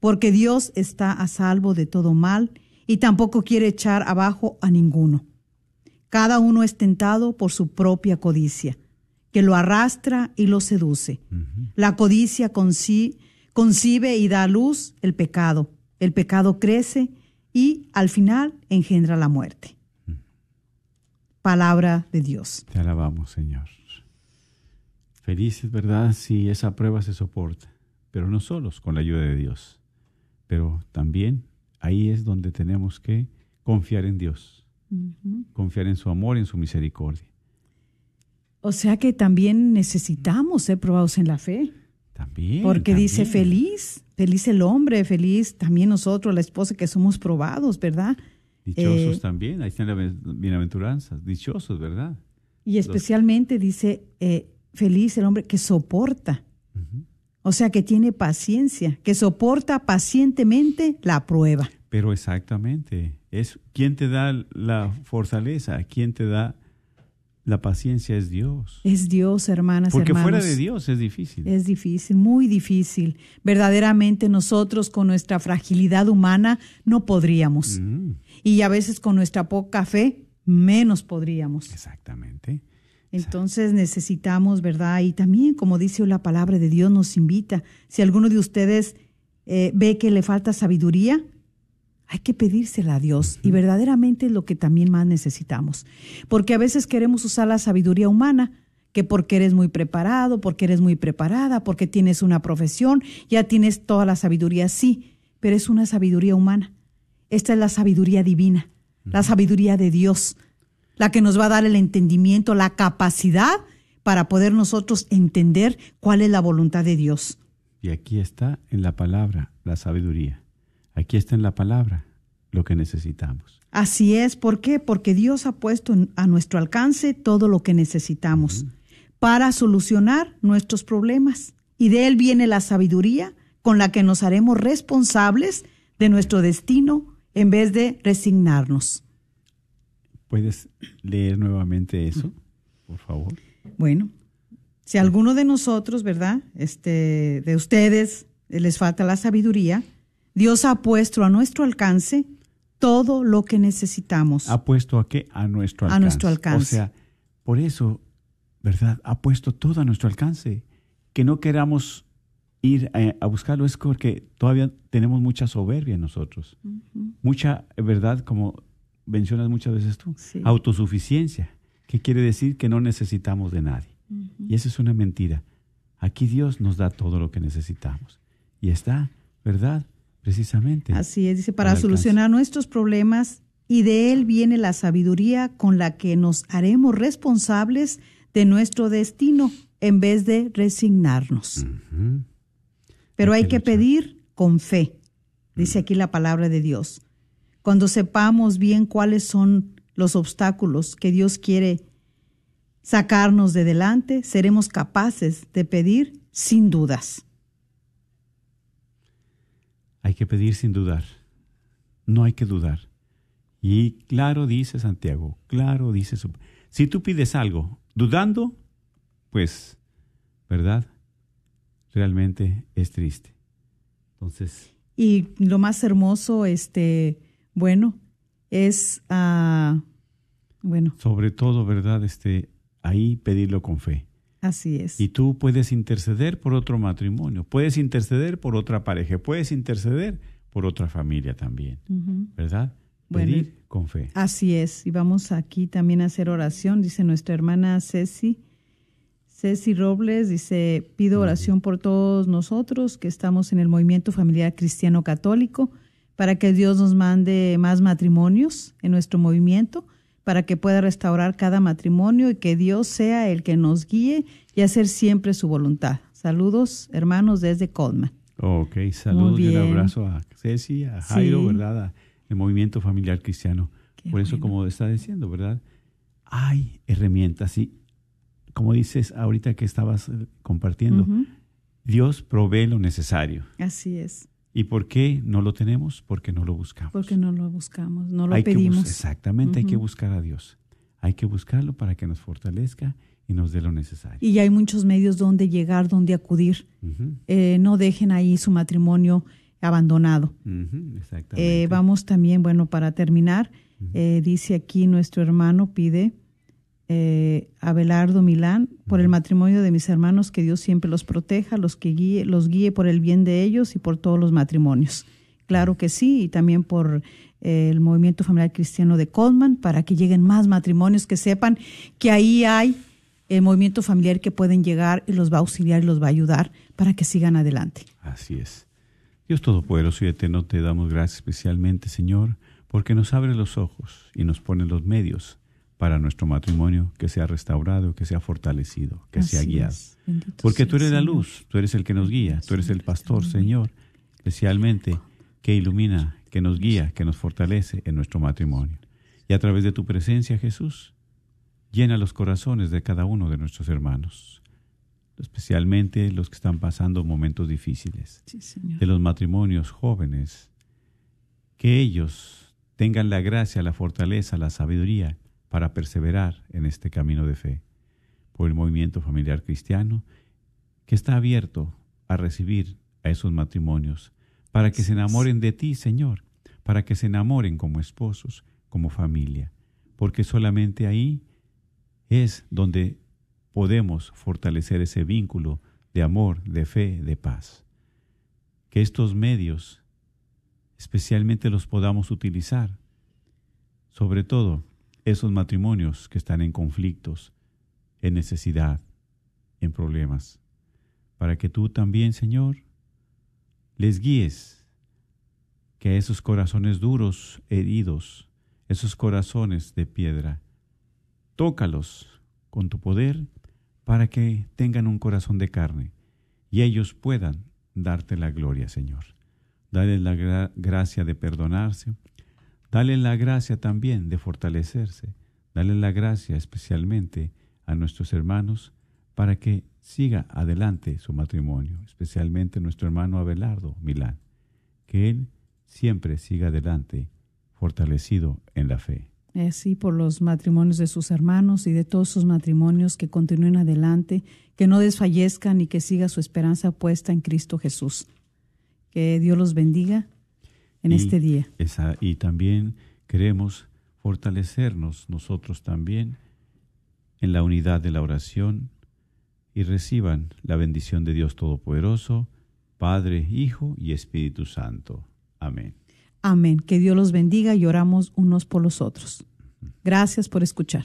porque Dios está a salvo de todo mal y tampoco quiere echar abajo a ninguno. Cada uno es tentado por su propia codicia, que lo arrastra y lo seduce. La codicia conci- concibe y da a luz el pecado. El pecado crece y al final engendra la muerte. Palabra de Dios. Te alabamos, Señor. Felices, ¿verdad? Si esa prueba se soporta, pero no solos, con la ayuda de Dios. Pero también ahí es donde tenemos que confiar en Dios, confiar en su amor, en su misericordia. O sea que también necesitamos ser probados en la fe. También. Porque dice feliz, feliz el hombre, feliz también nosotros, la esposa, que somos probados, ¿verdad? Dichosos Eh, también, ahí están las bienaventuranzas, dichosos, ¿verdad? Y especialmente dice eh, feliz el hombre que soporta. O sea, que tiene paciencia, que soporta pacientemente la prueba. Pero exactamente, es quién te da la fortaleza, quién te da la paciencia es Dios. Es Dios, hermanas, Porque hermanos. fuera de Dios es difícil. Es difícil, muy difícil. Verdaderamente nosotros con nuestra fragilidad humana no podríamos. Mm, Y a veces con nuestra poca fe menos podríamos. exactamente. Entonces necesitamos, ¿verdad? Y también, como dice la palabra de Dios, nos invita, si alguno de ustedes eh, ve que le falta sabiduría, hay que pedírsela a Dios. Y verdaderamente es lo que también más necesitamos. Porque a veces queremos usar la sabiduría humana, que porque eres muy preparado, porque eres muy preparada, porque tienes una profesión, ya tienes toda la sabiduría, sí, pero es una sabiduría humana. Esta es la sabiduría divina, la sabiduría de Dios la que nos va a dar el entendimiento, la capacidad para poder nosotros entender cuál es la voluntad de Dios. Y aquí está en la palabra la sabiduría. Aquí está en la palabra lo que necesitamos. Así es, ¿por qué? Porque Dios ha puesto a nuestro alcance todo lo que necesitamos para solucionar nuestros problemas. Y de Él viene la sabiduría con la que nos haremos responsables de nuestro destino en vez de resignarnos. ¿Puedes leer nuevamente eso, por favor? Bueno, si a alguno de nosotros, ¿verdad? Este, de ustedes les falta la sabiduría, Dios ha puesto a nuestro alcance todo lo que necesitamos. ¿Ha puesto a qué? A nuestro A alcance. nuestro alcance. O sea, por eso, ¿verdad? Ha puesto todo a nuestro alcance. Que no queramos ir a, a buscarlo es porque todavía tenemos mucha soberbia en nosotros. Mucha, ¿verdad? Como mencionas muchas veces tú, Sí. autosuficiencia, que quiere decir que no necesitamos de nadie. Y eso es una mentira. Aquí Dios nos da todo lo que necesitamos. Y está, ¿verdad? Precisamente. Así es, dice, para alcance. solucionar nuestros problemas y de Él viene la sabiduría con la que nos haremos responsables de nuestro destino en vez de resignarnos. Pero Hay hay que luchar. pedir con fe, dice aquí la palabra de Dios. Cuando sepamos bien cuáles son los obstáculos que Dios quiere sacarnos de delante, seremos capaces de pedir sin dudas. Hay que pedir sin dudar. No hay que dudar. Y claro dice Santiago, claro dice su... Si tú pides algo dudando, pues, ¿verdad? Realmente es triste. Entonces, Y lo más hermoso, este, bueno, es, ah, bueno, sobre todo, ¿verdad? Este, ahí pedirlo con fe. así es. Y tú puedes interceder por otro matrimonio, puedes interceder por otra pareja, puedes interceder por otra familia también. ¿verdad? Bueno, Pedir con fe. Así es. Y vamos aquí también a hacer oración. Dice nuestra hermana Ceci. Ceci Robles dice, pido oración por todos nosotros que estamos en el movimiento familiar cristiano católico, para que Dios nos mande más matrimonios en nuestro movimiento, para que pueda restaurar cada matrimonio y que Dios sea el que nos guíe y hacer siempre su voluntad. Saludos, hermanos, desde Coleman. Ok, saludos y un abrazo a Ceci, a Jairo, Sí. ¿verdad? A el movimiento familiar cristiano. Qué Por eso, bueno. como está diciendo, ¿verdad? Hay herramientas y, como dices ahorita que estabas eh, compartiendo. Dios provee lo necesario. Así es, ¿Y por qué no lo tenemos? Porque no lo buscamos. porque no lo buscamos, no lo hay que bus- pedimos. exactamente, hay que buscar a Dios. Hay que buscarlo para que nos fortalezca y nos dé lo necesario. Y hay muchos medios donde llegar, donde acudir. Ujú, Eh, no dejen ahí su matrimonio abandonado. ujú, exactamente. Eh, vamos también, bueno, para terminar, eh, dice aquí nuestro hermano, pide eh, Abelardo Milán, por el matrimonio de mis hermanos, que Dios siempre los proteja, los que guíe, los guíe por el bien de ellos y por todos los matrimonios. Claro que sí, y también por eh, el movimiento familiar cristiano de Coleman, para que lleguen más matrimonios, que sepan que ahí hay el movimiento familiar que pueden llegar y los va a auxiliar y los va a ayudar para que sigan adelante. Así es. Dios Todopoderoso y Eterno, te damos gracias especialmente, Señor, porque nos abre los ojos y nos pone los medios para nuestro matrimonio que sea restaurado, que sea fortalecido, que sea guiado. Porque tú eres la luz, tú eres el que nos guía, tú eres el pastor, Señor, especialmente que ilumina, que nos guía, que nos fortalece en nuestro matrimonio. Y a través de tu presencia, Jesús, llena los corazones de cada uno de nuestros hermanos, especialmente los que están pasando momentos difíciles Sí, Señor. de los matrimonios jóvenes, que ellos tengan la gracia, la fortaleza, la sabiduría para perseverar en este camino de fe. Por el movimiento familiar cristiano, que está abierto a recibir a esos matrimonios, para que se enamoren de ti, Señor, para que se enamoren como esposos, como familia, porque solamente ahí es donde podemos fortalecer ese vínculo de amor, de fe, de paz que estos medios especialmente los podamos utilizar, sobre todo esos matrimonios que están en conflictos, en necesidad, en problemas, para que tú también, Señor, les guíes, que esos corazones duros, heridos, esos corazones de piedra, tócalos con tu poder para que tengan un corazón de carne y ellos puedan darte la gloria, Señor. Dale la gra- gracia de perdonarse, dale la gracia también de fortalecerse, dale la gracia especialmente a nuestros hermanos para que siga adelante su matrimonio, especialmente nuestro hermano Abelardo Milán, que él siempre siga adelante fortalecido en la fe. Así por los matrimonios de sus hermanos y de todos sus matrimonios que continúen adelante, que no desfallezcan y que siga su esperanza puesta en Cristo Jesús. Que Dios los bendiga en Y este día. esa- y también queremos fortalecernos nosotros también en la unidad de la oración y reciban la bendición de Dios Todopoderoso, Padre, Hijo y Espíritu Santo. Amén. Amén. Que Dios los bendiga y oramos unos por los otros. Gracias por escuchar.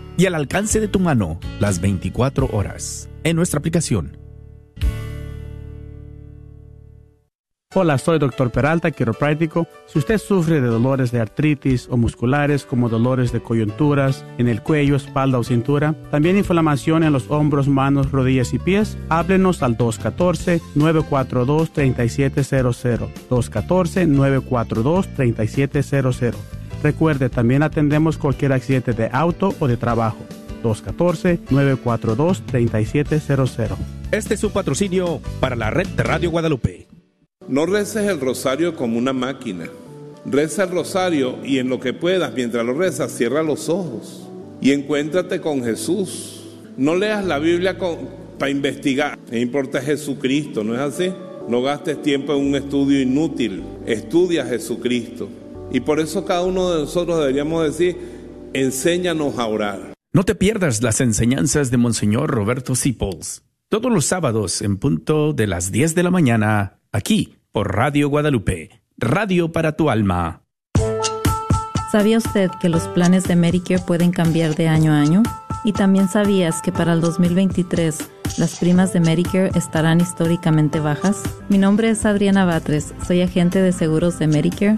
y al alcance de tu mano las 24 horas en nuestra aplicación. Hola, soy Dr. Peralta, quiropráctico. Si usted sufre de dolores de artritis o musculares como dolores de coyunturas en el cuello, espalda o cintura, también inflamación en los hombros, manos, rodillas y pies, háblenos al 214-942-3700. 214-942-3700. Recuerde, también atendemos cualquier accidente de auto o de trabajo. 214-942-3700. Este es su patrocinio para la red de Radio Guadalupe. No reces el rosario como una máquina. Reza el rosario y en lo que puedas, mientras lo rezas, cierra los ojos y encuéntrate con Jesús. No leas la Biblia para investigar. No importa Jesucristo, ¿no es así? No gastes tiempo en un estudio inútil. Estudia a Jesucristo. Y por eso cada uno de nosotros deberíamos decir, enséñanos a orar. No te pierdas las enseñanzas de Monseñor Roberto Sipols. Todos los sábados en punto de las 10 de la mañana, aquí por Radio Guadalupe. Radio para tu alma. ¿Sabía usted que los planes de Medicare pueden cambiar de año a año? ¿Y también sabías que para el 2023 las primas de Medicare estarán históricamente bajas? Mi nombre es Adriana Batres, soy agente de seguros de Medicare,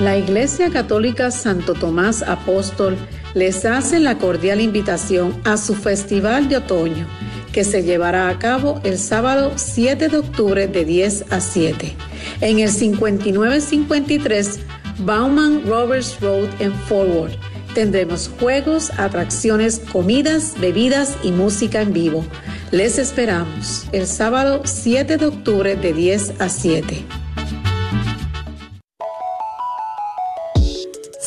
La Iglesia Católica Santo Tomás Apóstol les hace la cordial invitación a su Festival de Otoño, que se llevará a cabo el sábado 7 de octubre de 10 a 7, en el 5953 Bauman Roberts Road en Forward. Tendremos juegos, atracciones, comidas, bebidas y música en vivo. Les esperamos el sábado 7 de octubre de 10 a 7.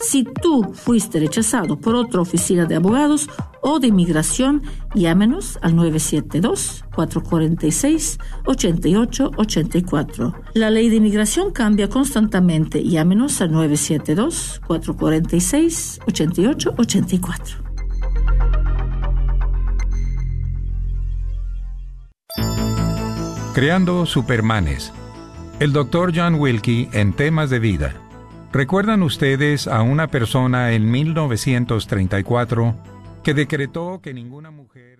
Si tú fuiste rechazado por otra oficina de abogados o de inmigración, llámenos al 972-446-8884. La ley de inmigración cambia constantemente. Llámenos al 972-446-8884. Creando Supermanes. El Dr. John Wilkie en temas de vida. ¿Recuerdan ustedes a una persona en 1934 que decretó que ninguna mujer